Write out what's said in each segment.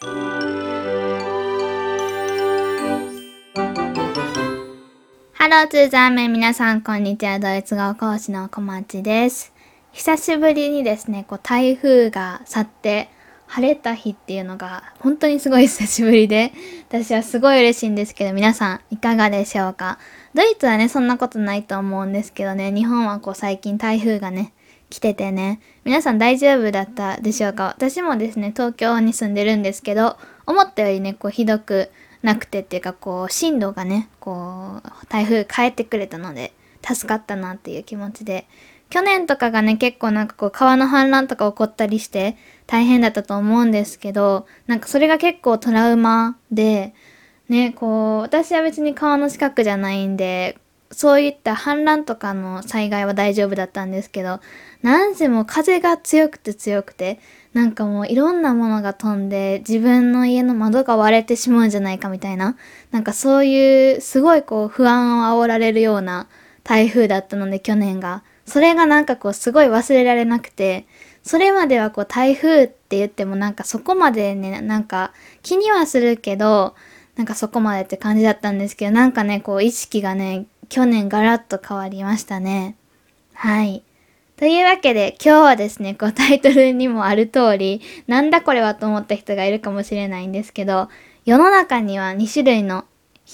ハローツーザーメン皆さんこんにちは。ドイツ語講師の小町です。久しぶりにですねこう台風が去って晴れた日っていうのが本当にすごい久しぶりで私はすごい嬉しいんですけど皆さんいかがでしょうか？ドイツはねそんなことないと思うんですけどね日本はこう最近台風がね来ててね。皆さん大丈夫だったでしょうか？私もですね東京に住んでるんですけど思ったよりねこうひどくなくてっていうかこう進路がねこう台風変えてくれたので助かったなっていう気持ちで。去年とかがね結構なんかこう川の氾濫とか起こったりして大変だったと思うんですけどなんかそれが結構トラウマでねこう私は別に川の近くじゃないんでそういった氾濫とかの災害は大丈夫だったんですけどなんせもう風が強くて強くてなんかもういろんなものが飛んで自分の家の窓が割れてしまうんじゃないかみたいななんかそういうすごいこう不安を煽られるような台風だったので去年が。それがなんかこうすごい忘れられなくてそれまではこう台風って言ってもなんかそこまでねなんか気にはするけどなんかそこまでって感じだったんですけどなんかねこう意識がね去年ガラッと変わりましたねはいというわけで今日はですね、こうタイトルにもある通り、なんだこれはと思った人がいるかもしれないんですけど、世の中には2種類の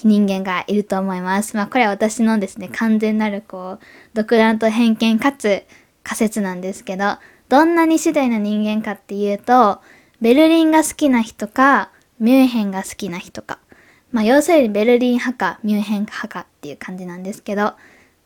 人間がいると思います。まあこれは私のですね、完全なるこう、独断と偏見かつ仮説なんですけど、どんな2種類の人間かっていうと、ベルリンが好きな人か、ミュンヘンが好きな人か。まあ要するにベルリン派かミュンヘン派かっていう感じなんですけど、っ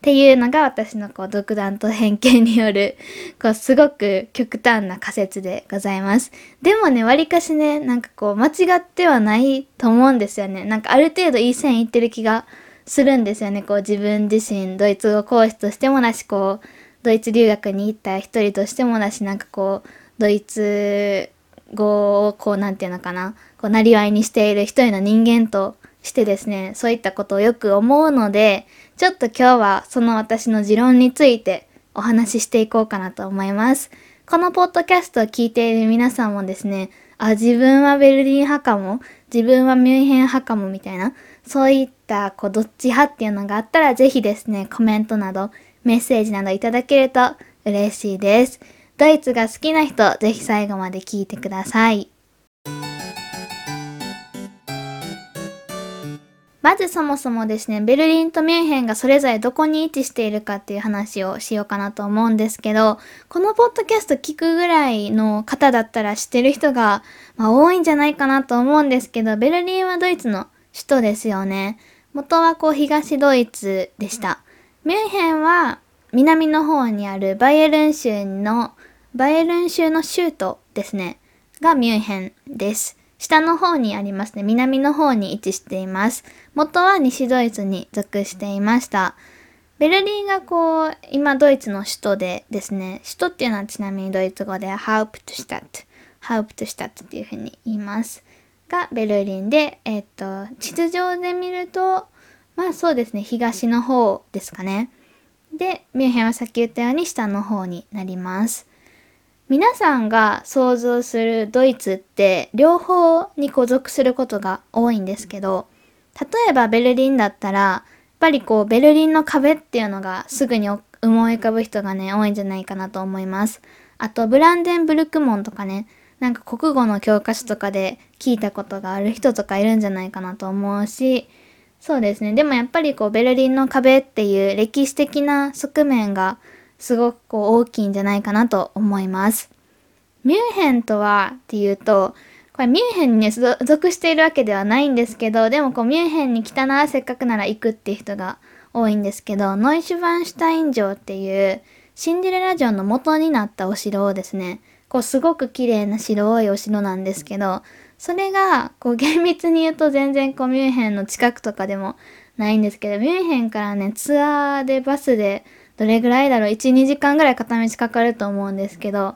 ていうのが私のこう独断と偏見による こうすごく極端な仮説でございます。でもね、わりかしね、なんかこう間違ってはないと思うんですよね。なんかある程度いい線いってる気がするんですよね。こう自分自身ドイツ語講師としてもだし、こうドイツ留学に行った一人としてもだし、なんかこうドイツ語をこうなんていうのかな、こうなりわいにしている一人の人間としてですね、そういったことをよく思うので、ちょっと今日はその私の持論についてお話ししていこうかなと思います。このポッドキャストを聞いている皆さんもですね、あ、自分はベルリン派かも、自分はミュンヘン派かもみたいな、そういったこうどっち派っていうのがあったらぜひですね、コメントなどメッセージなどいただけると嬉しいです。ドイツが好きな人、ぜひ最後まで聞いてください。まずそもそもですね、ベルリンとミュンヘンがそれぞれどこに位置しているかっていう話をしようかなと思うんですけど、このポッドキャスト聞くぐらいの方だったら知ってる人が、まあ、多いんじゃないかなと思うんですけど、ベルリンはドイツの首都ですよね。元はこう東ドイツでした。ミュンヘンは南の方にあるバイエルン州の、バイエルン州の州都ですね、がミュンヘンです。下の方にありますね。南の方に位置しています。元は西ドイツに属していました。ベルリンがこう、今ドイツの首都でですね、首都っていうのはちなみにドイツ語でハウプトシュタット、ハウプトシュタットっていうふうに言います。がベルリンで、えっ、と、地図上で見ると、まあそうですね、東の方ですかね。で、ミュンヘンはさっき言ったように下の方になります。皆さんが想像するドイツって両方に孤属することが多いんですけど、例えばベルリンだったら、やっぱりこうベルリンの壁っていうのがすぐに思い浮かぶ人がね、多いんじゃないかなと思います。あと、ブランデンブルク門とかね、なんか国語の教科書とかで聞いたことがある人とかいるんじゃないかなと思うし、そうですね。でもやっぱりこうベルリンの壁っていう歴史的な側面がすごくこう大きいんじゃないかなと思います。ミュンヘンとはっていうと、これミュンヘンにね、属しているわけではないんですけど、でもこうミュンヘンに来たならせっかくなら行くっていう人が多いんですけど、ノイシュバンシュタイン城っていうシンデレラ城の元になったお城をですね、こうすごく綺麗な白いお城なんですけど、それがこう厳密に言うと全然こうミュンヘンの近くとかでもないんですけど、ミュンヘンからね、ツアーでバスでどれぐらいだろう ?1、2時間ぐらい片道かかると思うんですけど、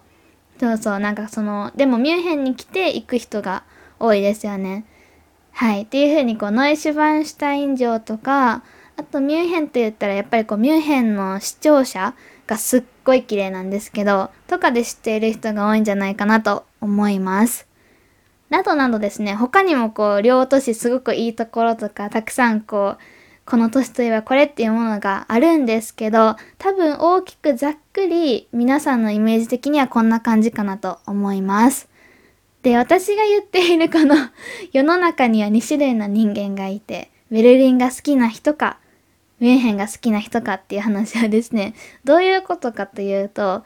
そうそう、なんかその、でもミュンヘンに来て行く人が多いですよね。はい。っていう風にこう、ノイシュバンシュタイン城とか、あとミュンヘンって言ったらやっぱりこう、ミュンヘンの視聴者がすっごい綺麗なんですけど、とかで知っている人が多いんじゃないかなと思います。などなどですね、他にもこう、両都市すごくいいところとか、たくさんこう、この都市といえばこれっていうものがあるんですけど、多分大きくざっくり皆さんのイメージ的にはこんな感じかなと思います。で、私が言っているこの 世の中には2種類の人間がいて、ベルリンが好きな人か、ミュンヘンが好きな人かっていう話はですね、どういうことかというと、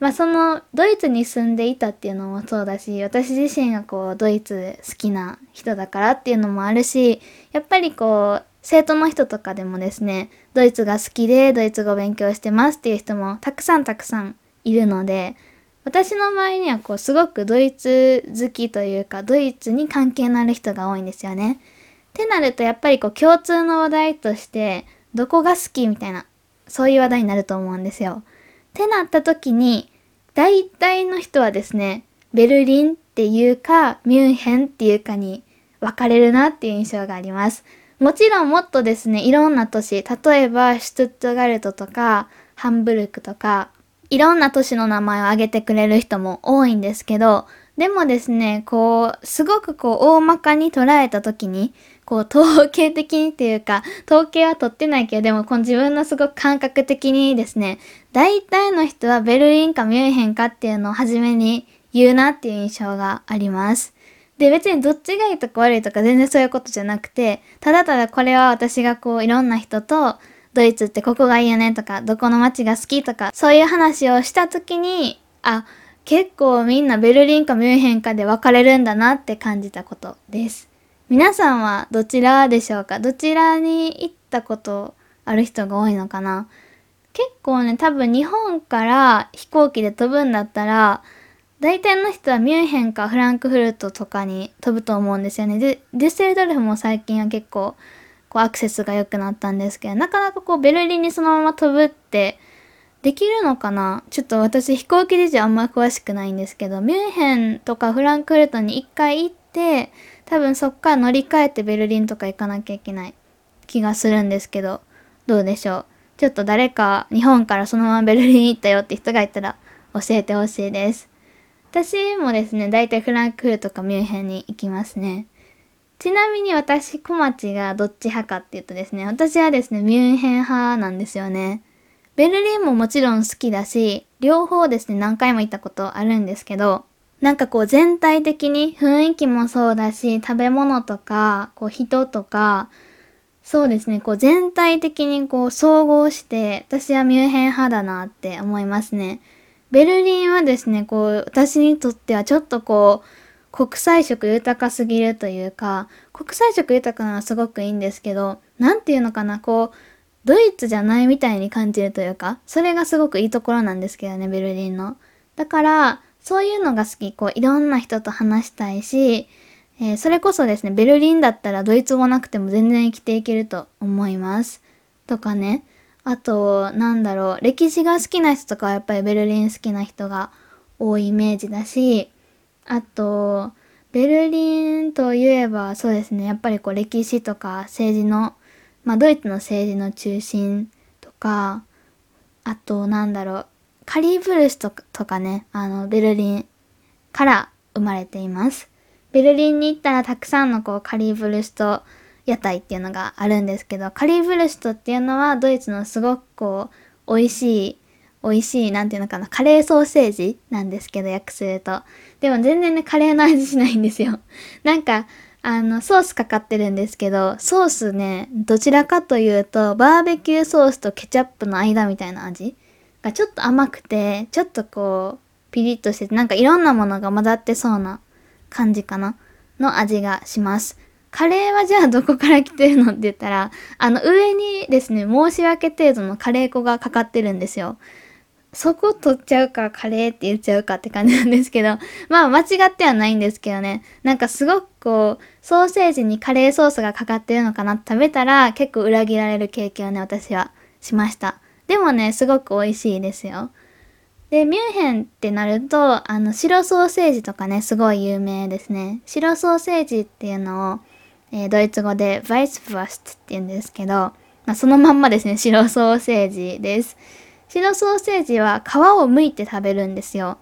まあそのドイツに住んでいたっていうのもそうだし、私自身がこうドイツ好きな人だからっていうのもあるし、やっぱりこう生徒の人とかでもですね、ドイツが好きでドイツ語勉強してますっていう人もたくさんたくさんいるので、私の周りにはこうすごくドイツ好きというかドイツに関係のある人が多いんですよね。ってなるとやっぱりこう共通の話題としてどこが好きみたいなそういう話題になると思うんですよ。ってなった時に大体の人はですね、ベルリンっていうか、ミュンヘンっていうかに分かれるなっていう印象があります。もちろんもっとですね、いろんな都市、例えばシュトゥットガルトとか、ハンブルクとか、いろんな都市の名前を挙げてくれる人も多いんですけど、でもですね、こう、すごくこう、大まかに捉えた時に、こう、統計的にっていうか、統計は取ってないけど、でも、この自分のすごく感覚的にですね、大体の人はベルリンかミュンヘンかっていうのを初めに言うなっていう印象があります。で、別にどっちがいいとか悪いとか全然そういうことじゃなくて、ただただこれは私がこう、いろんな人と、ドイツってここがいいよねとか、どこの街が好きとか、そういう話をした時に、あ、結構みんなベルリンかミュンヘンかで分かれるんだなって感じたことです。皆さんはどちらでしょうか？どちらに行ったことある人が多いのかな？結構ね、多分日本から飛行機で飛ぶんだったら、大体の人はミュンヘンかフランクフルトとかに飛ぶと思うんですよね。で、デュッセルドルフも最近は結構こうアクセスが良くなったんですけど、なかなかこうベルリンにそのまま飛ぶってできるのかな？ちょっと私飛行機事情あんま詳しくないんですけど、ミュンヘンとかフランクフルトに一回行って、多分そっから乗り換えてベルリンとか行かなきゃいけない気がするんですけど、どうでしょう？ちょっと誰か日本からそのままベルリン行ったよって人がいたら教えてほしいです。私もですね、だいたいフランクフルトかミュンヘンに行きますね。ちなみに私、小町がどっち派かっていうとですね、私はですね、ミュンヘン派なんですよね。ベルリンももちろん好きだし、両方ですね、何回も行ったことあるんですけど、なんかこう全体的に雰囲気もそうだし、食べ物とか、こう人とか、そうですね、こう全体的にこう総合して、私はミュンヘン派だなって思いますね。ベルリンはですね、こう私にとってはちょっとこう、国際色豊かすぎるというか、国際色豊かなのはすごくいいんですけど、なんていうのかな、こう、ドイツじゃないみたいに感じるというか、それがすごくいいところなんですけどね、ベルリンの。だから、そういうのが好き。こう、いろんな人と話したいし、えー、それこそですね、ベルリンだったらドイツ語なくても全然生きていけると思います。とかね。あと、なんだろう、歴史が好きな人とかはやっぱりベルリン好きな人が多いイメージだし、あと、ベルリンといえばそうですね、やっぱりこう歴史とか政治の、まあドイツの政治の中心とか、あとなんだろう、カリーブルスとかね、あの、ベルリンから生まれています。ベルリンに行ったらたくさんのこうカリーブルスト屋台っていうのがあるんですけど、カリーブルストっていうのはドイツのすごくこう、美味しい、美味しい、なんていうのかな、カレーソーセージなんですけど、訳すると。でも全然ね、カレーの味しないんですよ。なんか、あの、ソースかかってるんですけど、ソースね、どちらかというと、バーベキューソースとケチャップの間みたいな味がちょっと甘くて、ちょっとこう、ピリッとしてて、なんかいろんなものが混ざってそうな感じかなの味がします。カレーはじゃあどこから来てるのって言ったら、あの上にですね、申し訳程度のカレー粉がかかってるんですよ。そこ取っちゃうかカレーって言っちゃうかって感じなんですけど、まあ間違ってはないんですけどね。なんかすごくこう、ソーセージにカレーソースがかかってるのかなって食べたら結構裏切られる経験をね、私はしました。でもね、すごく美味しいですよ。で、ミュンヘンってなると、あの、白ソーセージとかね、すごい有名ですね。白ソーセージっていうのを、えー、ドイツ語でバイスファストって言うんですけど、まあ、そのまんまですね、白ソーセージです。白ソーセージは皮を剥いて食べるんですよ。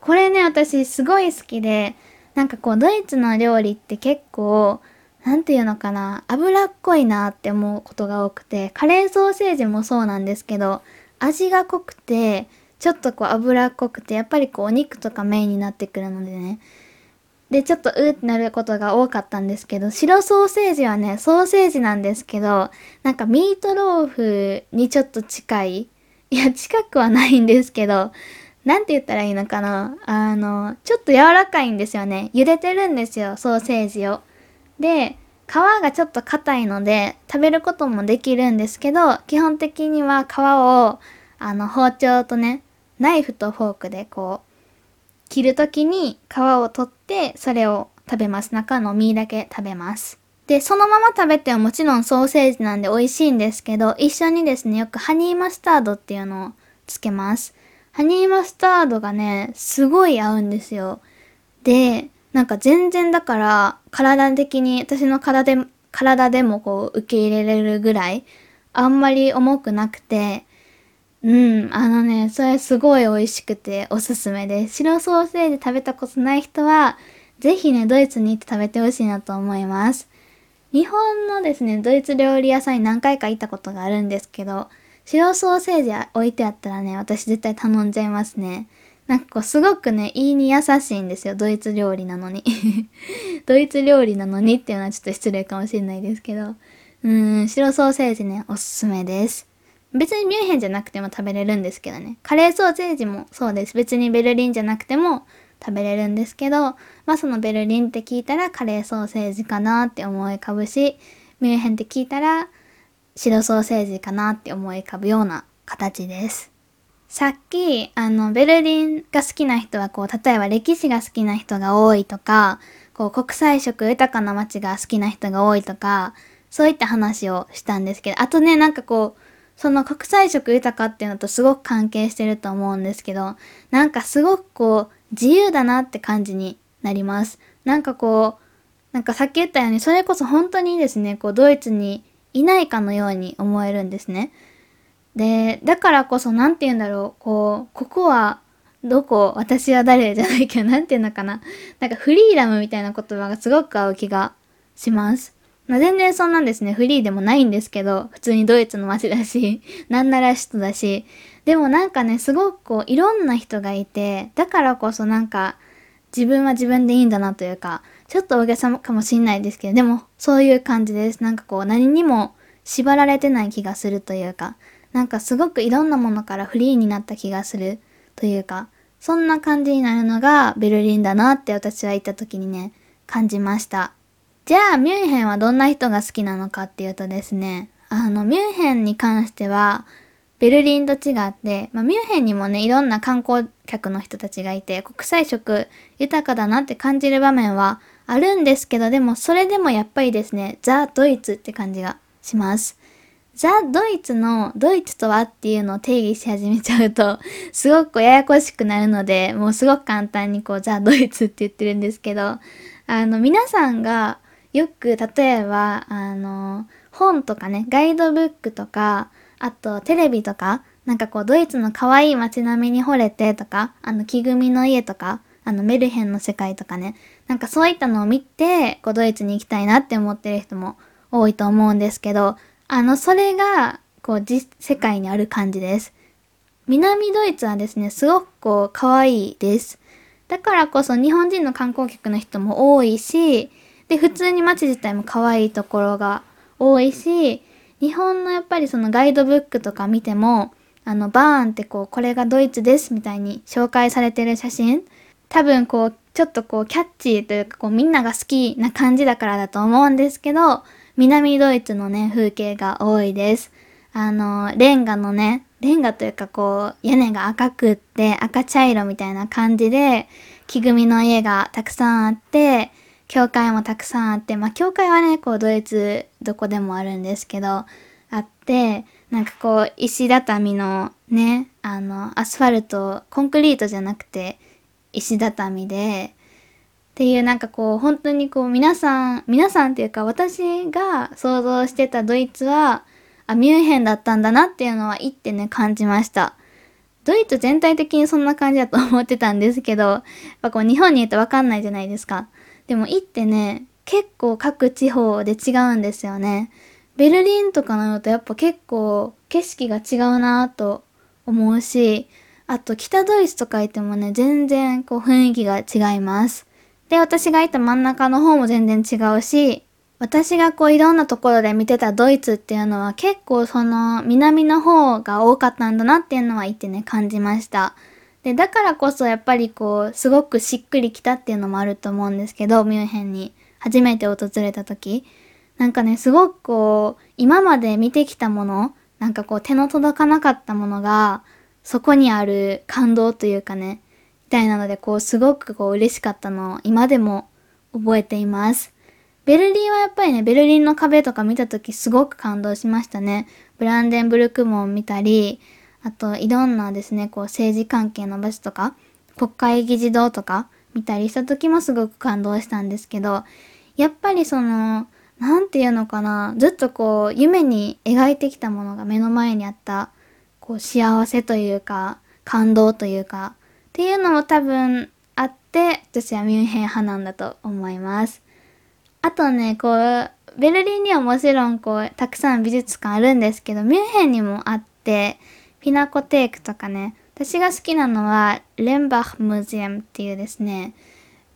これね、私すごい好きで、なんかこうドイツの料理って結構なんていうのかな脂っこいなって思うことが多くてカレーソーセージもそうなんですけど味が濃くてちょっとこう脂っこくてやっぱりこうお肉とかメインになってくるのでねでちょっとうーってなることが多かったんですけど白ソーセージはねソーセージなんですけどなんかミートローフにちょっと近いいや近くはないんですけどなんて言ったらいいのかなあの、ちょっと柔らかいんですよね。茹でてるんですよ、ソーセージを。で、皮がちょっと硬いので、食べることもできるんですけど、基本的には皮を、あの、包丁とね、ナイフとフォークでこう、切るときに皮を取って、それを食べます。中の実だけ食べます。で、そのまま食べてはもちろんソーセージなんで美味しいんですけど、一緒にですね、よくハニーマスタードっていうのをつけます。ハニーマスタードがね、すごい合うんですよ。で、なんか全然だから体的に私の体で体でもこう受け入れれるぐらいあんまり重くなくてうんあのねそれすごい美味しくておすすめです白ソーセージ食べたことない人はぜひねドイツに行って食べてほしいなと思います日本のですねドイツ料理屋さんに何回か行ったことがあるんですけど白ソーセージ置いてあったらね、私絶対頼んじゃいますね。なんかこうすごくね、いいに優しいんですよ。ドイツ料理なのに。ドイツ料理なのにっていうのはちょっと失礼かもしれないですけど。うーん、白ソーセージね、おすすめです。別にミュンヘンじゃなくても食べれるんですけどね。カレーソーセージもそうです。別にベルリンじゃなくても食べれるんですけど、まあそのベルリンって聞いたらカレーソーセージかなって思い浮かぶし、ミュンヘンって聞いたら白ソーセージかなって思い浮かぶような形です。さっき、あの、ベルリンが好きな人は、こう、例えば歴史が好きな人が多いとか、こう、国際色豊かな街が好きな人が多いとか、そういった話をしたんですけど、あとね、なんかこう、その国際色豊かっていうのとすごく関係してると思うんですけど、なんかすごくこう、自由だなって感じになります。なんかこう、なんかさっき言ったように、それこそ本当にですね、こう、ドイツにいないかのように思えるんですね。で、だからこそ何て言うんだろう、こう、ここはどこ、私は誰？じゃないけど、何て言うのかな。なんかフリーダムみたいな言葉がすごく合う気がします。まあ、全然そんなんですね、フリーでもないんですけど、普通にドイツの街だし、なんなら首都だし、でもなんかね、すごくこう、いろんな人がいて、だからこそなんか、自分は自分でいいんだなというか、ちょっと大げさかもしんないですけど、でもそういう感じです。なんかこう何にも縛られてない気がするというか、なんかすごくいろんなものからフリーになった気がするというか、そんな感じになるのがベルリンだなって私は行った時にね、感じました。じゃあミュンヘンはどんな人が好きなのかっていうとですね、あのミュンヘンに関しては、ベルリンと違って、まあ、ミュンヘンにもね、いろんな観光客の人たちがいて、国際色豊かだなって感じる場面はあるんですけど、でもそれでもやっぱりですね、ザ・ドイツって感じがします。ザ・ドイツのドイツとはっていうのを定義し始めちゃうと、すごくややこしくなるので、もうすごく簡単にこう、ザ・ドイツって言ってるんですけど、あの、皆さんがよく、例えば、あの、本とかね、ガイドブックとか、あとテレビとか、なんかこう、ドイツの可愛い街並みに惚れてとか、あの、木組みの家とか、あの、メルヘンの世界とかね。なんかそういったのを見て、こう、ドイツに行きたいなって思ってる人も多いと思うんですけど、あの、それが、こう、実、世界にある感じです。南ドイツはですね、すごくこう、可愛いです。だからこそ日本人の観光客の人も多いし、で、普通に街自体も可愛いところが多いし、日本のやっぱりそのガイドブックとか見ても、あの、バーンってこう、これがドイツですみたいに紹介されてる写真多分こう、ちょっとこう、キャッチーというかこう、みんなが好きな感じだからだと思うんですけど、南ドイツのね、風景が多いです。あの、レンガのね、レンガというかこう、屋根が赤くって赤茶色みたいな感じで、木組みの家がたくさんあって、教会もたくさんあって、まあ教会はね、こうドイツどこでもあるんですけど、あって、なんかこう石畳のね、あの、アスファルト、コンクリートじゃなくて、石畳で、っていうなんかこう本当にこう皆さん、皆さんっていうか私が想像してたドイツは、あ、ミュンヘンだったんだなっていうのは行ってね感じました。ドイツ全体的にそんな感じだと思ってたんですけど、やっぱこう日本にいるとわかんないじゃないですか。でも行ってね、結構各地方で違うんですよね。ベルリンとかなのとやっぱ結構景色が違うなと思うし、あと北ドイツとかいてもね、全然こう雰囲気が違います。で、私がいた真ん中の方も全然違うし、私がこういろんなところで見てたドイツっていうのは結構その南の方が多かったんだなっていうのは言ってね感じました。で、だからこそやっぱりこうすごくしっくりきたっていうのもあると思うんですけど、ミュンヘンに初めて訪れた時。なんかね、すごくこう今まで見てきたもの、なんかこう手の届かなかったものがそこにある感動というかね、みたいなのでこうすごくこう嬉しかったのを今でも覚えています。ベルリンはやっぱりね、ベルリンの壁とか見た時すごく感動しましたね。ブランデンブルク門見たり、あといろんなですね、こう政治関係の場所とか、国会議事堂とか見たりした時もすごく感動したんですけど、やっぱりその、なんていうのかな、ずっとこう夢に描いてきたものが目の前にあった、こう幸せというか、感動というか、っていうのも多分あって、私はミュンヘン派なんだと思います。あとね、こう、ベルリンにはもちろんこう、たくさん美術館あるんですけど、ミュンヘンにもあって、ピナコテークとかね、私が好きなのは、レンバッムージアムっていうですね、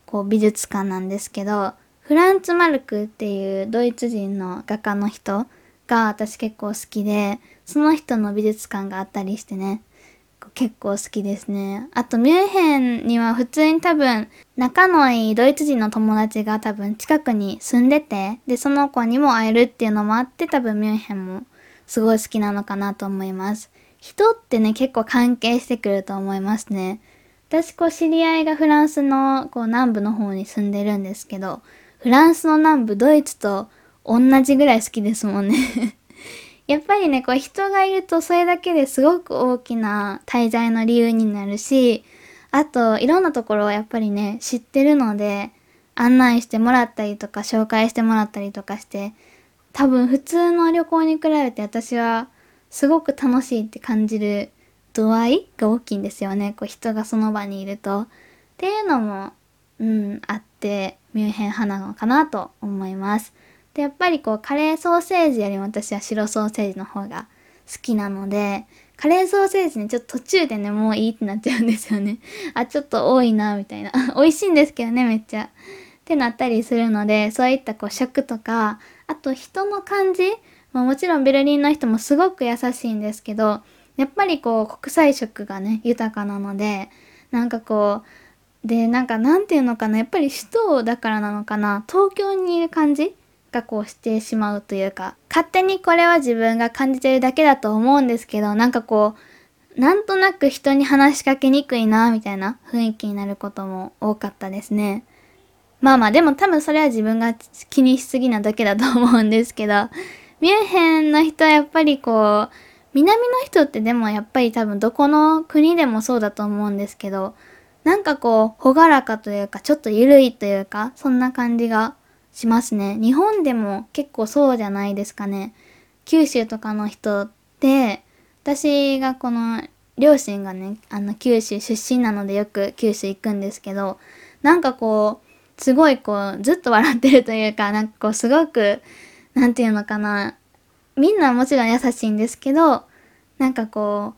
こう美術館なんですけど、フランツ・マルクっていうドイツ人の画家の人が私結構好きで、その人の美術館があったりしてね、結構好きですね。あとミュンヘンには普通に多分仲のいいドイツ人の友達が多分近くに住んでて、で、その子にも会えるっていうのもあって多分ミュンヘンもすごい好きなのかなと思います。人ってね、結構関係してくると思いますね。私こう知り合いがフランスのこう南部の方に住んでるんですけど、フランスの南部ドイツと同じぐらい好きですもんね やっぱりね、こう人がいるとそれだけですごく大きな滞在の理由になるし、あといろんなところをやっぱりね、知ってるので、案内してもらったりとか紹介してもらったりとかして、多分普通の旅行に比べて私はすごく楽しいって感じる度合いが大きいんですよね。こう人がその場にいると。っていうのも、うん、あって、ミュンヘン派なのかなと思います。で、やっぱりこう、カレーソーセージよりも私は白ソーセージの方が好きなので、カレーソーセージね、ちょっと途中でね、もういいってなっちゃうんですよね。あ、ちょっと多いな、みたいな。美味しいんですけどね、めっちゃ。ってなったりするので、そういったこう食とか、あと人の感じ、まあ、もちろんベルリンの人もすごく優しいんですけど、やっぱりこう国際色がね、豊かなので、なんかこう、で、なんかなんていうのかな、やっぱり首都だからなのかな、東京にいる感じがこうしてしまうというか、勝手にこれは自分が感じてるだけだと思うんですけど、なんかこう、なんとなく人に話しかけにくいな、みたいな雰囲気になることも多かったですね。まあまあ、でも多分それは自分が気にしすぎなだけだと思うんですけど、ミュンヘンの人はやっぱりこう、南の人ってでもやっぱり多分どこの国でもそうだと思うんですけど、なんかこう、ほがらかというか、ちょっと緩いというか、そんな感じがしますね。日本でも結構そうじゃないですかね。九州とかの人って、私がこの両親がね、あの九州出身なのでよく九州行くんですけど、なんかこう、すごいこう、ずっと笑ってるというか、なんかこう、すごく、なんていうのかな、みんなもちろん優しいんですけど、なんかこ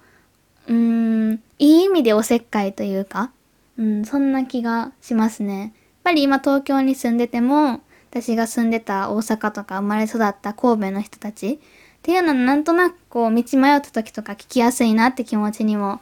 う、うーん、いい意味でおせっかいというか、うん、そんな気がしますね。やっぱり今東京に住んでても、私が住んでた大阪とか生まれ育った神戸の人たちっていうのはなんとなくこう道迷った時とか聞きやすいなって気持ちにも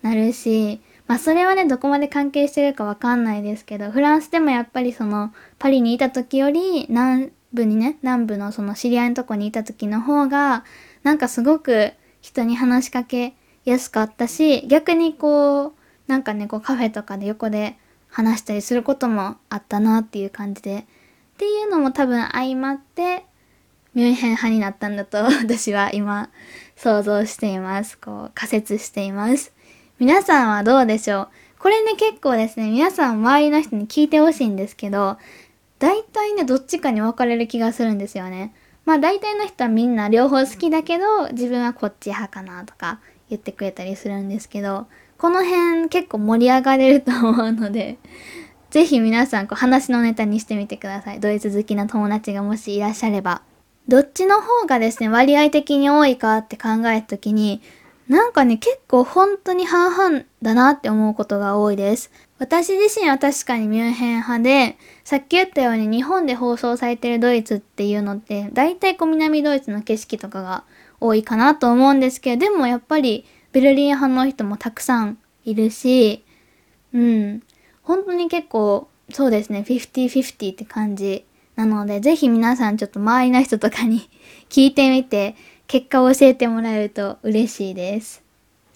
なるし、まあそれはね、どこまで関係してるかわかんないですけど、フランスでもやっぱりそのパリにいた時より南部にね、南部のその知り合いのとこにいた時の方が、なんかすごく人に話しかけやすかったし、逆にこう、なんかね、こうカフェとかで横で話したりすることもあったなっていう感じで、っていうのも多分相まってミュンヘン派になったんだと私は今想像しています。こう仮説しています。皆さんはどうでしょう？これね結構ですね、皆さん周りの人に聞いてほしいんですけど、大体ね、どっちかに分かれる気がするんですよね。まあ大体の人はみんな両方好きだけど、自分はこっち派かなとか言ってくれたりするんですけど、この辺結構盛り上がれると思うので、ぜひ皆さんこう話のネタにしてみてください。ドイツ好きな友達がもしいらっしゃれば。どっちの方がですね、割合的に多いかって考えたときに、なんかね、結構本当に半々だなって思うことが多いです。私自身は確かにミュンヘン派で、さっき言ったように日本で放送されてるドイツっていうのって、大体こう南ドイツの景色とかが多いかなと思うんですけど、でもやっぱりベルリン派の人もたくさんいるし、うん、本当に結構そうですね、50-50って感じなので、ぜひ皆さんちょっと周りの人とかに 聞いてみて、結果を教えてもらえると嬉しいです。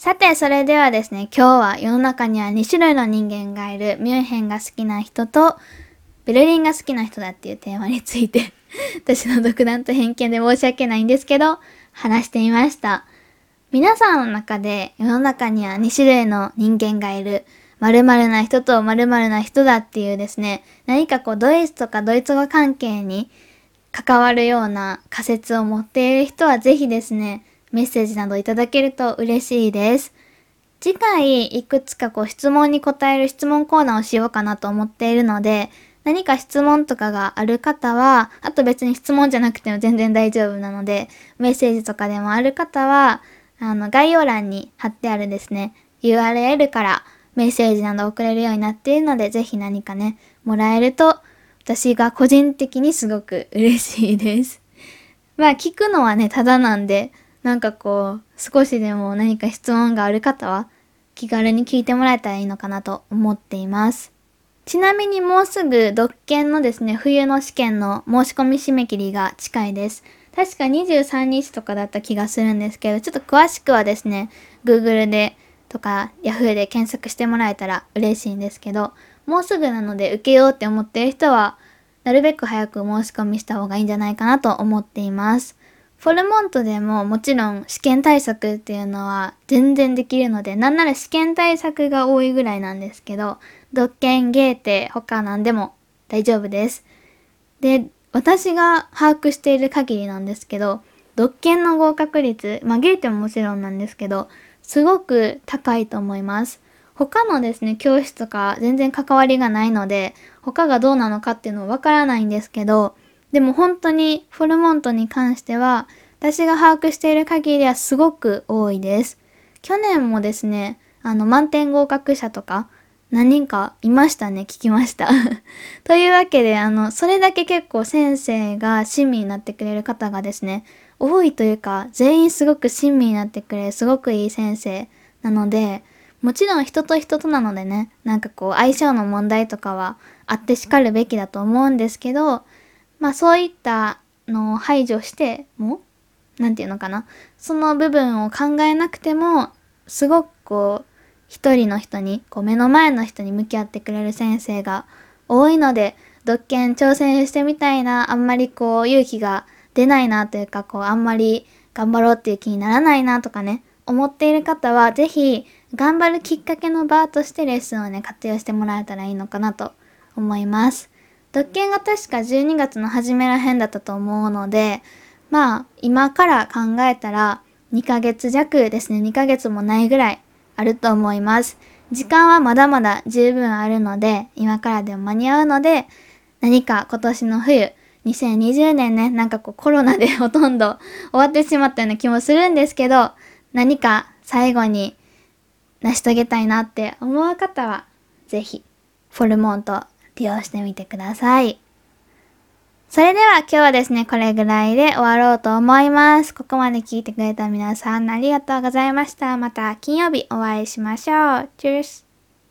さて、それではですね、今日は世の中には2種類の人間がいる、ミュンヘンが好きな人と、ベルリンが好きな人だっていうテーマについて 私の独断と偏見で申し訳ないんですけど、話してみました。皆さんの中で世の中には2種類の人間がいる。〇〇な人と〇〇な人だっていうですね、何かこうドイツとかドイツ語関係に関わるような仮説を持っている人はぜひですね、メッセージなどいただけると嬉しいです。次回いくつかこう質問に答える質問コーナーをしようかなと思っているので、何か質問とかがある方は、あと別に質問じゃなくても全然大丈夫なので、メッセージとかでもある方は、あの概要欄に貼ってあるですね、URL からメッセージなど送れるようになっているので、ぜひ何かね、もらえると、私が個人的にすごく嬉しいです。まあ聞くのはね、ただなんで、なんかこう、少しでも何か質問がある方は、気軽に聞いてもらえたらいいのかなと思っています。ちなみにもうすぐ、独研のですね、冬の試験の申し込み締め切りが近いです。確か23日とかだった気がするんですけど、ちょっと詳しくはですね、Google でとか Yahoo で検索してもらえたら嬉しいんですけど、もうすぐなので受けようって思ってる人は、なるべく早く申し込みした方がいいんじゃないかなと思っています。フォルモントでももちろん試験対策っていうのは全然できるので、なんなら試験対策が多いぐらいなんですけど、独研、ゲーテ、他なんでも大丈夫です。で、私が把握している限りなんですけど、独研の合格率、まあゲーテももちろんなんですけど、すごく高いと思います。他のですね、教室とか全然関わりがないので、他がどうなのかっていうのはわからないんですけど、でも本当にフォルモントに関しては、私が把握している限りはすごく多いです。去年もですね、あの、満点合格者とか、何人かいましたね、聞きました。というわけで、あの、それだけ結構先生が親身になってくれる方がですね、多いというか、全員すごく親身になってくれる、すごくいい先生なので、もちろん人と人となのでね、なんかこう相性の問題とかはあってしかるべきだと思うんですけど、まあそういったのを排除しても、なんていうのかな、その部分を考えなくても、すごくこう、一人の人に、こう目の前の人に向き合ってくれる先生が多いので、独研挑戦してみたいな、あんまりこう勇気が出ないなというか、こうあんまり頑張ろうっていう気にならないなとかね、思っている方は、ぜひ頑張るきっかけの場としてレッスンをね、活用してもらえたらいいのかなと思います。独研が確か12月の初めら辺だったと思うので、まあ、今から考えたら2ヶ月弱ですね、2ヶ月もないぐらいあると思います。時間はまだまだ十分あるので、今からでも間に合うので、何か今年の冬、2020年ね、なんかこうコロナでほとんど終わってしまったような気もするんですけど、何か最後に成し遂げたいなって思う方は、ぜひ、フォルモント利用してみてください。それでは今日はですね、これぐらいで終わろうと思います。ここまで聞いてくれた皆さんありがとうございました。また金曜日お会いしましょう。チュース